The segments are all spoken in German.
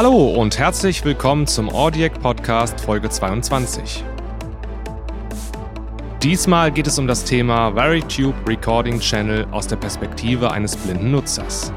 Hallo und herzlich willkommen zum Audiac Podcast Folge 22. Diesmal geht es um das Thema VariTube Recording Channel aus der Perspektive eines blinden Nutzers.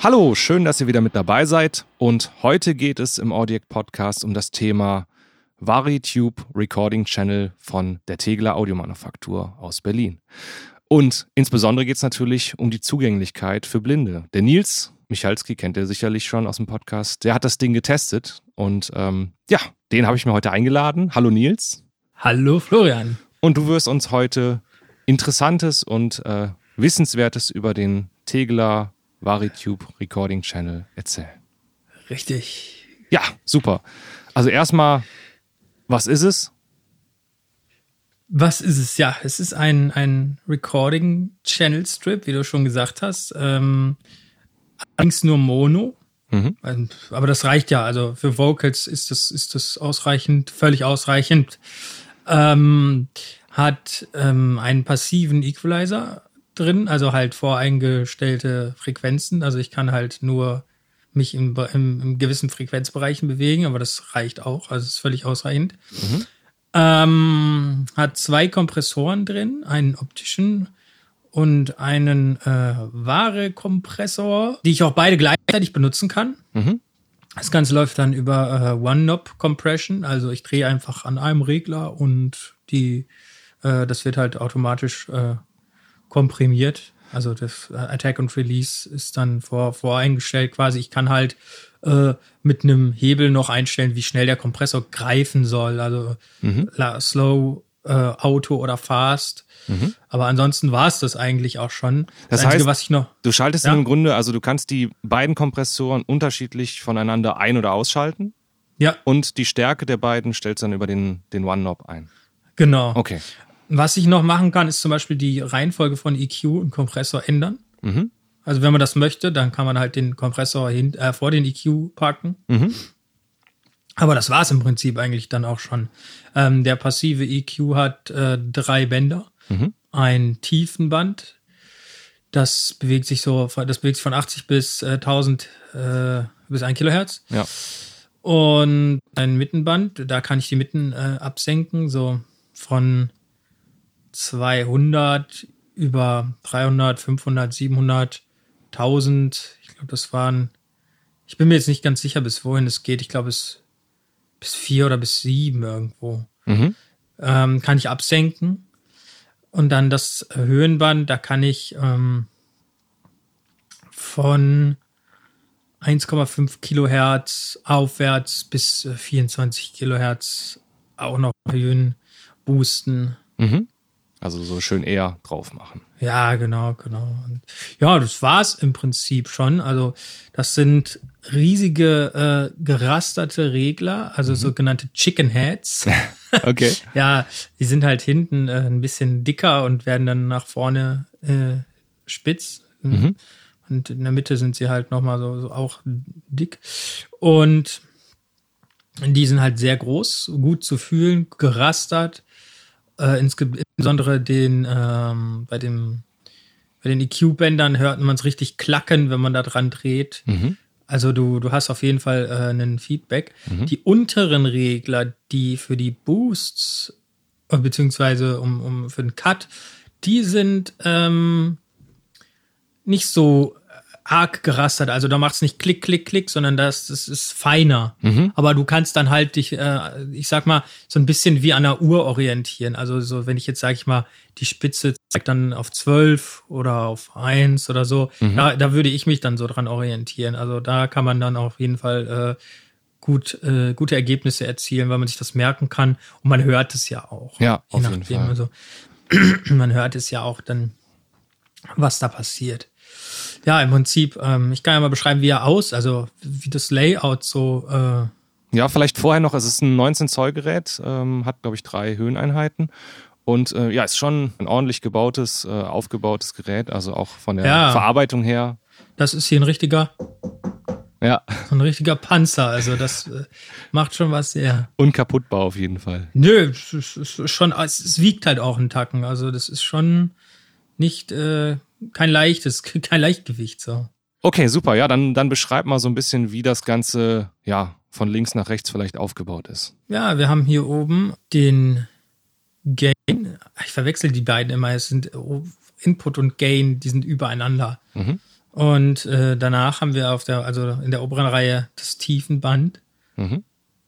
Hallo, schön, dass ihr wieder mit dabei seid. Und heute geht es im Audiac Podcast um das Thema VariTube Recording Channel von der Tegler Audiomanufaktur aus Berlin. Und insbesondere geht es natürlich um die Zugänglichkeit für Blinde. Der Nils Michalski kennt ihr sicherlich schon aus dem Podcast. Der hat das Ding getestet und ähm, ja, den habe ich mir heute eingeladen. Hallo Nils. Hallo Florian. Und du wirst uns heute Interessantes und äh, Wissenswertes über den Tegler VariTube Recording Channel erzählen. Richtig. Ja, super. Also erstmal, was ist es? Was ist es? Ja, es ist ein, ein Recording Channel Strip, wie du schon gesagt hast. Ähm, allerdings nur Mono. Mhm. Ähm, aber das reicht ja. Also für Vocals ist das, ist das ausreichend, völlig ausreichend. Ähm, hat ähm, einen passiven Equalizer drin, also halt voreingestellte Frequenzen. Also ich kann halt nur mich im, im, im gewissen Frequenzbereichen bewegen, aber das reicht auch, also ist völlig ausreichend. Mhm. Ähm, hat zwei Kompressoren drin, einen optischen und einen äh, Ware-Kompressor, die ich auch beide gleichzeitig benutzen kann. Mhm. Das Ganze läuft dann über äh, One-Knob-Compression, also ich drehe einfach an einem Regler und die, äh, das wird halt automatisch äh, komprimiert. Also das Attack und Release ist dann vor, voreingestellt quasi. Ich kann halt äh, mit einem Hebel noch einstellen, wie schnell der Kompressor greifen soll. Also mhm. Slow, äh, Auto oder Fast. Mhm. Aber ansonsten war es das eigentlich auch schon. Das, das Einzige, heißt, was ich noch, du schaltest ja? im Grunde, also du kannst die beiden Kompressoren unterschiedlich voneinander ein- oder ausschalten. Ja. Und die Stärke der beiden stellst du dann über den, den One-Knob ein. Genau. Okay. Was ich noch machen kann, ist zum Beispiel die Reihenfolge von EQ und Kompressor ändern. Mhm. Also wenn man das möchte, dann kann man halt den Kompressor hin, äh, vor den EQ packen. Mhm. Aber das war es im Prinzip eigentlich dann auch schon. Ähm, der passive EQ hat äh, drei Bänder, mhm. ein Tiefenband, das bewegt sich so, das bewegt sich von 80 bis äh, 1000 äh, bis 1 Kilohertz. Ja. Und ein Mittenband, da kann ich die Mitten äh, absenken, so von 200 über 300, 500, 700, 1000. Ich glaube, das waren, ich bin mir jetzt nicht ganz sicher, bis wohin es geht. Ich glaube, es bis vier oder bis sieben irgendwo. Mhm. Ähm, kann ich absenken. Und dann das Höhenband, da kann ich ähm, von 1,5 Kilohertz aufwärts bis 24 Kilohertz auch noch Höhen boosten. Mhm. Also so schön eher drauf machen. Ja, genau, genau. Ja, das war's im Prinzip schon. Also das sind riesige äh, gerasterte Regler, also mhm. sogenannte Chicken Heads. okay. ja, die sind halt hinten äh, ein bisschen dicker und werden dann nach vorne äh, spitz. Mhm. Und in der Mitte sind sie halt nochmal so, so auch dick. Und die sind halt sehr groß, gut zu fühlen, gerastert äh, insbesondere den ähm, bei dem bei den EQ-Bändern hört man es richtig klacken, wenn man da dran dreht. Mhm. Also du, du hast auf jeden Fall äh, einen Feedback. Mhm. Die unteren Regler, die für die Boosts, äh, beziehungsweise um, um für den Cut, die sind ähm, nicht so arg gerastert. Also da macht es nicht klick, klick, klick, sondern das, das ist feiner. Mhm. Aber du kannst dann halt dich, äh, ich sag mal, so ein bisschen wie an der Uhr orientieren. Also so, wenn ich jetzt, sag ich mal, die Spitze zeigt dann auf zwölf oder auf eins oder so, mhm. da, da würde ich mich dann so dran orientieren. Also da kann man dann auf jeden Fall äh, gut, äh, gute Ergebnisse erzielen, weil man sich das merken kann. Und man hört es ja auch. Ja, auf jeden Fall. Also, man hört es ja auch dann, was da passiert. Ja, im Prinzip, ähm, ich kann ja mal beschreiben, wie er aus, also wie das Layout so. Äh ja, vielleicht vorher noch, es ist ein 19 Zoll Gerät, ähm, hat glaube ich drei Höheneinheiten und äh, ja, ist schon ein ordentlich gebautes, äh, aufgebautes Gerät, also auch von der ja, Verarbeitung her. Das ist hier ein richtiger Ja. So ein richtiger Panzer. Also das äh, macht schon was sehr. Unkaputtbar auf jeden Fall. Nö, es ist schon, es wiegt halt auch einen Tacken. Also das ist schon nicht äh, kein leichtes, kein Leichtgewicht so. Okay, super. Ja, dann, dann beschreib mal so ein bisschen, wie das Ganze, ja, von links nach rechts vielleicht aufgebaut ist. Ja, wir haben hier oben den Gain. Ich verwechsel die beiden immer. Es sind Input und Gain, die sind übereinander. Mhm. Und äh, danach haben wir auf der, also in der oberen Reihe das Tiefenband, mhm.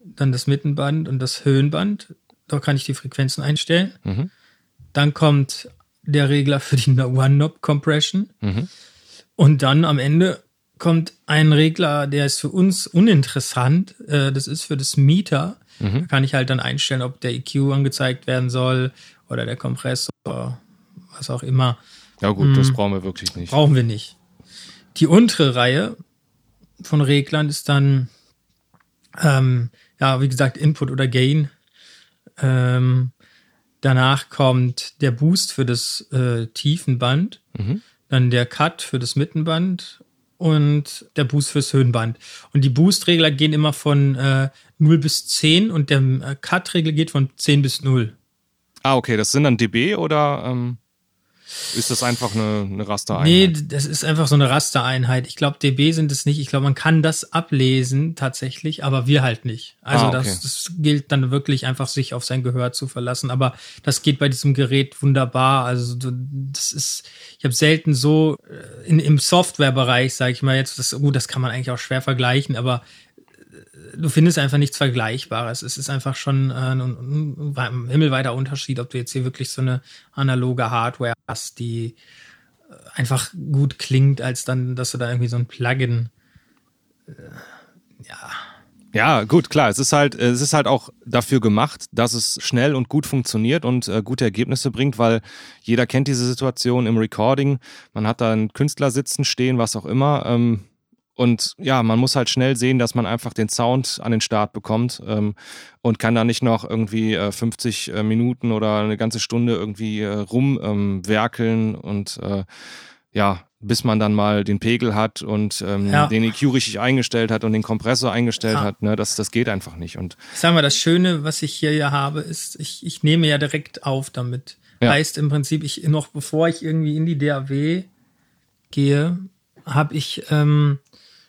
dann das Mittenband und das Höhenband. Da kann ich die Frequenzen einstellen. Mhm. Dann kommt der Regler für die One-Knob-Compression. Mhm. Und dann am Ende kommt ein Regler, der ist für uns uninteressant. Äh, das ist für das Meter. Mhm. Da kann ich halt dann einstellen, ob der EQ angezeigt werden soll oder der Kompressor, was auch immer. Ja gut, mhm. das brauchen wir wirklich nicht. Brauchen wir nicht. Die untere Reihe von Reglern ist dann, ähm, ja, wie gesagt, Input oder Gain. Ähm, danach kommt der Boost für das äh, Tiefenband. Mhm dann der Cut für das Mittenband und der Boost fürs Höhenband. Und die Boost-Regler gehen immer von äh, 0 bis 10 und der äh, Cut-Regel geht von 10 bis 0. Ah, okay, das sind dann dB oder? Ähm ist das einfach eine, eine Rastereinheit? Nee, das ist einfach so eine Rastereinheit. Ich glaube, dB sind es nicht. Ich glaube, man kann das ablesen tatsächlich, aber wir halt nicht. Also ah, okay. das, das gilt dann wirklich einfach, sich auf sein Gehör zu verlassen. Aber das geht bei diesem Gerät wunderbar. Also das ist, ich habe selten so äh, in, im Softwarebereich, sage ich mal jetzt, das, gut, das kann man eigentlich auch schwer vergleichen, aber du findest einfach nichts Vergleichbares. Es ist einfach schon äh, ein, ein, ein himmelweiter Unterschied, ob du jetzt hier wirklich so eine analoge Hardware hast, die äh, einfach gut klingt, als dann, dass du da irgendwie so ein Plugin, äh, ja. Ja, gut, klar. Es ist halt, es ist halt auch dafür gemacht, dass es schnell und gut funktioniert und äh, gute Ergebnisse bringt, weil jeder kennt diese Situation im Recording. Man hat da einen Künstler sitzen, stehen, was auch immer. Ähm, und ja, man muss halt schnell sehen, dass man einfach den Sound an den Start bekommt ähm, und kann da nicht noch irgendwie äh, 50 äh, Minuten oder eine ganze Stunde irgendwie äh, rumwerkeln ähm, und äh, ja, bis man dann mal den Pegel hat und ähm, ja. den EQ richtig eingestellt hat und den Kompressor eingestellt ja. hat. Ne? Das, das geht einfach nicht. Und ich sag mal, das Schöne, was ich hier ja habe, ist, ich, ich nehme ja direkt auf damit. Ja. Heißt im Prinzip, ich noch bevor ich irgendwie in die DAW gehe, habe ich ähm,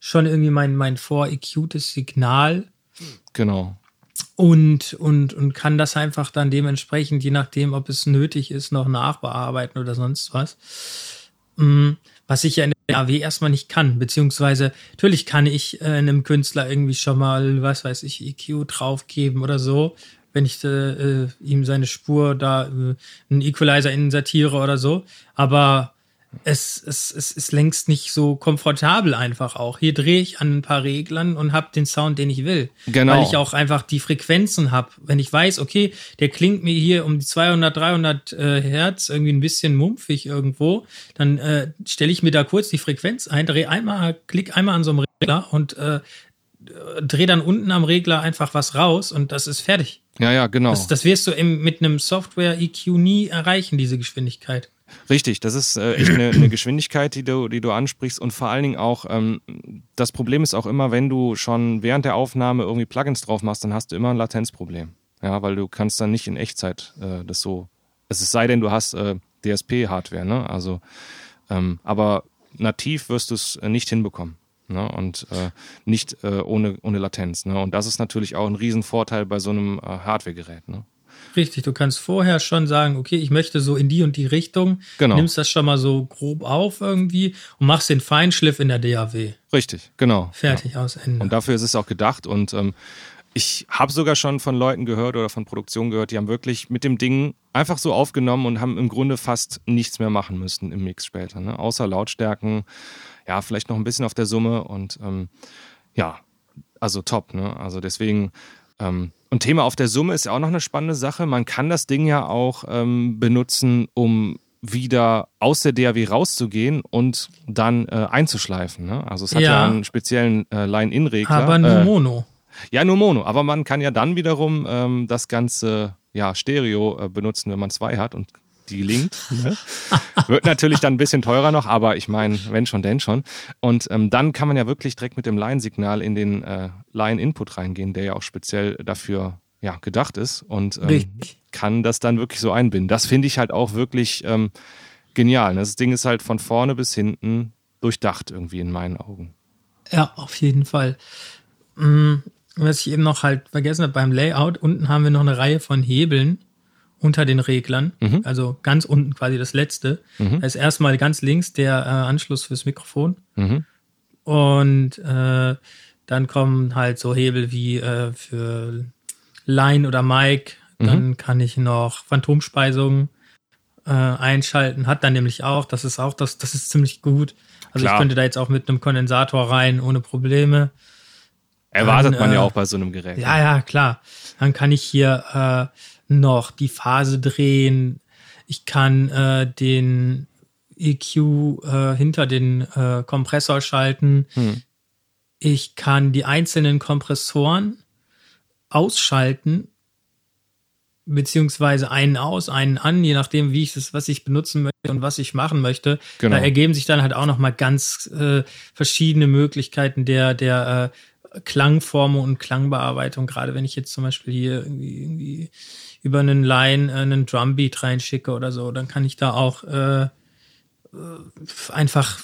schon irgendwie mein, mein vor-EQtes Signal. Genau. Und, und, und kann das einfach dann dementsprechend, je nachdem, ob es nötig ist, noch nachbearbeiten oder sonst was. Mm, was ich ja in der AW erstmal nicht kann, beziehungsweise natürlich kann ich äh, einem Künstler irgendwie schon mal, was weiß ich, EQ draufgeben oder so, wenn ich äh, äh, ihm seine Spur da äh, einen Equalizer insatiere oder so. Aber es, es, es ist längst nicht so komfortabel einfach auch. Hier drehe ich an ein paar Reglern und habe den Sound, den ich will. Genau. Weil ich auch einfach die Frequenzen habe. Wenn ich weiß, okay, der klingt mir hier um die 200, 300 äh, Hertz irgendwie ein bisschen mumpfig irgendwo, dann äh, stelle ich mir da kurz die Frequenz ein, drehe einmal, klick einmal an so einem Regler und äh, drehe dann unten am Regler einfach was raus und das ist fertig. Ja, ja, genau. Das, das wirst du im, mit einem Software-EQ nie erreichen, diese Geschwindigkeit. Richtig, das ist äh, echt eine, eine, Geschwindigkeit, die du, die du ansprichst und vor allen Dingen auch, ähm, das Problem ist auch immer, wenn du schon während der Aufnahme irgendwie Plugins drauf machst, dann hast du immer ein Latenzproblem. Ja, weil du kannst dann nicht in Echtzeit äh, das so, es sei denn, du hast äh, DSP-Hardware, ne? Also, ähm, aber nativ wirst du es nicht hinbekommen. Ne? Und äh, nicht äh, ohne, ohne Latenz. Ne? Und das ist natürlich auch ein Riesenvorteil bei so einem äh, Hardware-Gerät. Ne? Richtig, du kannst vorher schon sagen, okay, ich möchte so in die und die Richtung, genau. nimmst das schon mal so grob auf irgendwie und machst den Feinschliff in der DAW. Richtig, genau. Fertig ja. aus Ende. Und dafür ist es auch gedacht und ähm, ich habe sogar schon von Leuten gehört oder von Produktionen gehört, die haben wirklich mit dem Ding einfach so aufgenommen und haben im Grunde fast nichts mehr machen müssen im Mix später, ne? außer Lautstärken, ja, vielleicht noch ein bisschen auf der Summe und ähm, ja, also top, ne? Also deswegen ähm, und Thema auf der Summe ist ja auch noch eine spannende Sache. Man kann das Ding ja auch ähm, benutzen, um wieder aus der DAW rauszugehen und dann äh, einzuschleifen. Ne? Also es hat ja, ja einen speziellen äh, Line-In-Regler. Aber nur äh, Mono. Ja, nur Mono. Aber man kann ja dann wiederum ähm, das ganze ja, Stereo äh, benutzen, wenn man zwei hat und die linkt. Ne? Wird natürlich dann ein bisschen teurer noch, aber ich meine, wenn schon, denn schon. Und ähm, dann kann man ja wirklich direkt mit dem Line-Signal in den äh, Line-Input reingehen, der ja auch speziell dafür ja, gedacht ist und ähm, kann das dann wirklich so einbinden. Das finde ich halt auch wirklich ähm, genial. Ne? Das Ding ist halt von vorne bis hinten durchdacht irgendwie in meinen Augen. Ja, auf jeden Fall. Mhm. Was ich eben noch halt vergessen habe beim Layout, unten haben wir noch eine Reihe von Hebeln unter den Reglern, mhm. also ganz unten quasi das letzte. Mhm. Da ist erstmal ganz links der äh, Anschluss fürs Mikrofon. Mhm. Und äh, dann kommen halt so Hebel wie äh, für Line oder Mic. Dann mhm. kann ich noch Phantomspeisung äh, einschalten. Hat dann nämlich auch, das ist auch das, das ist ziemlich gut. Also Klar. ich könnte da jetzt auch mit einem Kondensator rein ohne Probleme. Erwartet dann, man ja äh, auch bei so einem Gerät. Ja, ja, klar. Dann kann ich hier äh, noch die Phase drehen. Ich kann äh, den EQ äh, hinter den äh, Kompressor schalten. Hm. Ich kann die einzelnen Kompressoren ausschalten, beziehungsweise einen aus, einen an, je nachdem, wie ich es, was ich benutzen möchte und was ich machen möchte. Genau. Da ergeben sich dann halt auch noch mal ganz äh, verschiedene Möglichkeiten der der äh, Klangformen und Klangbearbeitung. Gerade wenn ich jetzt zum Beispiel hier irgendwie, irgendwie über einen Line äh, einen Drumbeat reinschicke oder so, dann kann ich da auch äh, äh, einfach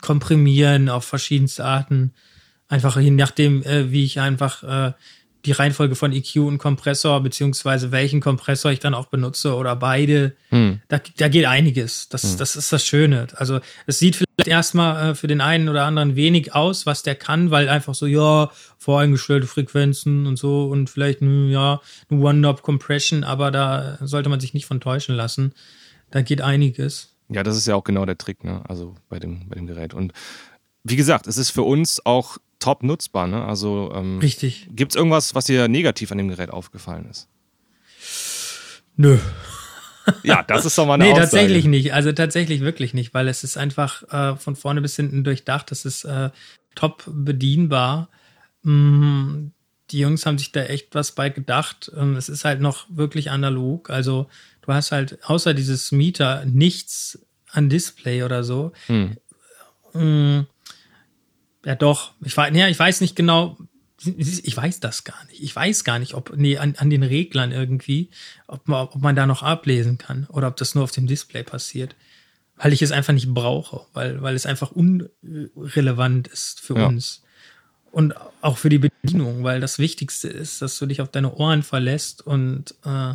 komprimieren auf verschiedenste Arten. Einfach je nachdem, äh, wie ich einfach äh, die Reihenfolge von EQ und Kompressor, beziehungsweise welchen Kompressor ich dann auch benutze oder beide. Hm. Da, da geht einiges. Das, hm. das ist das Schöne. Also es sieht vielleicht erstmal äh, für den einen oder anderen wenig aus, was der kann, weil einfach so, ja, voreingestellte Frequenzen und so und vielleicht, hm, ja, eine One-Knob-Compression, aber da sollte man sich nicht von täuschen lassen. Da geht einiges. Ja, das ist ja auch genau der Trick, ne? Also bei dem, bei dem Gerät. Und wie gesagt, es ist für uns auch top nutzbar. Ne? Also ähm, richtig. Gibt es irgendwas, was dir negativ an dem Gerät aufgefallen ist? Nö. Ja, das ist doch mal eine Nee, Aussage. tatsächlich nicht. Also tatsächlich wirklich nicht, weil es ist einfach äh, von vorne bis hinten durchdacht. Es ist äh, top bedienbar. Mm, die Jungs haben sich da echt was bei gedacht. Ähm, es ist halt noch wirklich analog. Also du hast halt außer dieses Meter nichts an Display oder so. Hm. Mm, ja, doch. Ich, ja, ich weiß nicht genau. Ich weiß das gar nicht. Ich weiß gar nicht, ob nee, an, an den Reglern irgendwie, ob man, ob man da noch ablesen kann oder ob das nur auf dem Display passiert. Weil ich es einfach nicht brauche, weil, weil es einfach unrelevant ist für ja. uns. Und auch für die Bedienung, weil das Wichtigste ist, dass du dich auf deine Ohren verlässt und äh,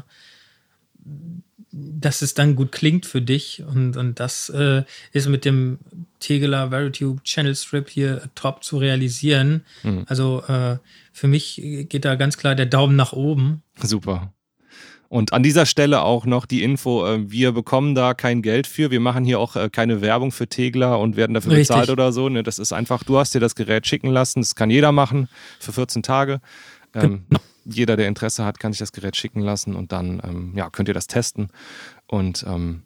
dass es dann gut klingt für dich. Und, und das äh, ist mit dem Tegeler Veritube Channel Strip hier top zu realisieren. Mhm. Also äh, für mich geht da ganz klar der Daumen nach oben. Super. Und an dieser Stelle auch noch die Info, äh, wir bekommen da kein Geld für. Wir machen hier auch äh, keine Werbung für Tegler und werden dafür Richtig. bezahlt oder so. Ne, das ist einfach, du hast dir das Gerät schicken lassen. Das kann jeder machen für 14 Tage. Ähm, genau jeder, der Interesse hat, kann sich das Gerät schicken lassen und dann ähm, ja, könnt ihr das testen. Und ähm,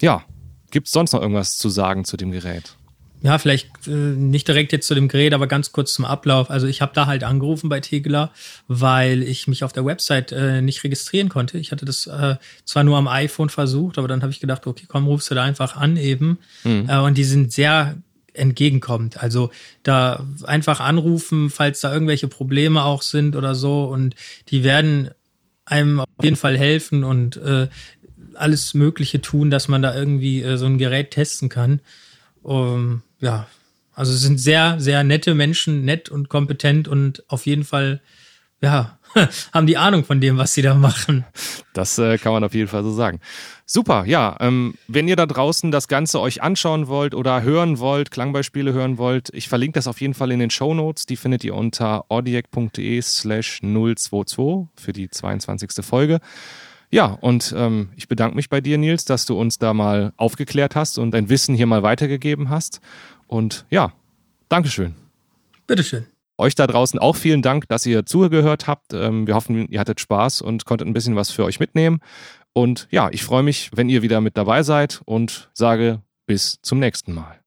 ja, gibt es sonst noch irgendwas zu sagen zu dem Gerät? Ja, vielleicht äh, nicht direkt jetzt zu dem Gerät, aber ganz kurz zum Ablauf. Also ich habe da halt angerufen bei Tegler, weil ich mich auf der Website äh, nicht registrieren konnte. Ich hatte das äh, zwar nur am iPhone versucht, aber dann habe ich gedacht, okay, komm, rufst du da einfach an eben. Mhm. Äh, und die sind sehr entgegenkommt. Also da einfach anrufen, falls da irgendwelche Probleme auch sind oder so und die werden einem auf jeden Fall helfen und äh, alles Mögliche tun, dass man da irgendwie äh, so ein Gerät testen kann. Um, ja, also es sind sehr, sehr nette Menschen, nett und kompetent und auf jeden Fall, ja, haben die Ahnung von dem, was sie da machen. Das äh, kann man auf jeden Fall so sagen. Super, ja. Ähm, wenn ihr da draußen das Ganze euch anschauen wollt oder hören wollt, Klangbeispiele hören wollt, ich verlinke das auf jeden Fall in den Show Notes. Die findet ihr unter audiac.de slash 022 für die 22. Folge. Ja, und ähm, ich bedanke mich bei dir, Nils, dass du uns da mal aufgeklärt hast und dein Wissen hier mal weitergegeben hast. Und ja, Dankeschön. Bitteschön. Euch da draußen auch vielen Dank, dass ihr zugehört habt. Ähm, wir hoffen, ihr hattet Spaß und konntet ein bisschen was für euch mitnehmen. Und ja, ich freue mich, wenn ihr wieder mit dabei seid und sage bis zum nächsten Mal.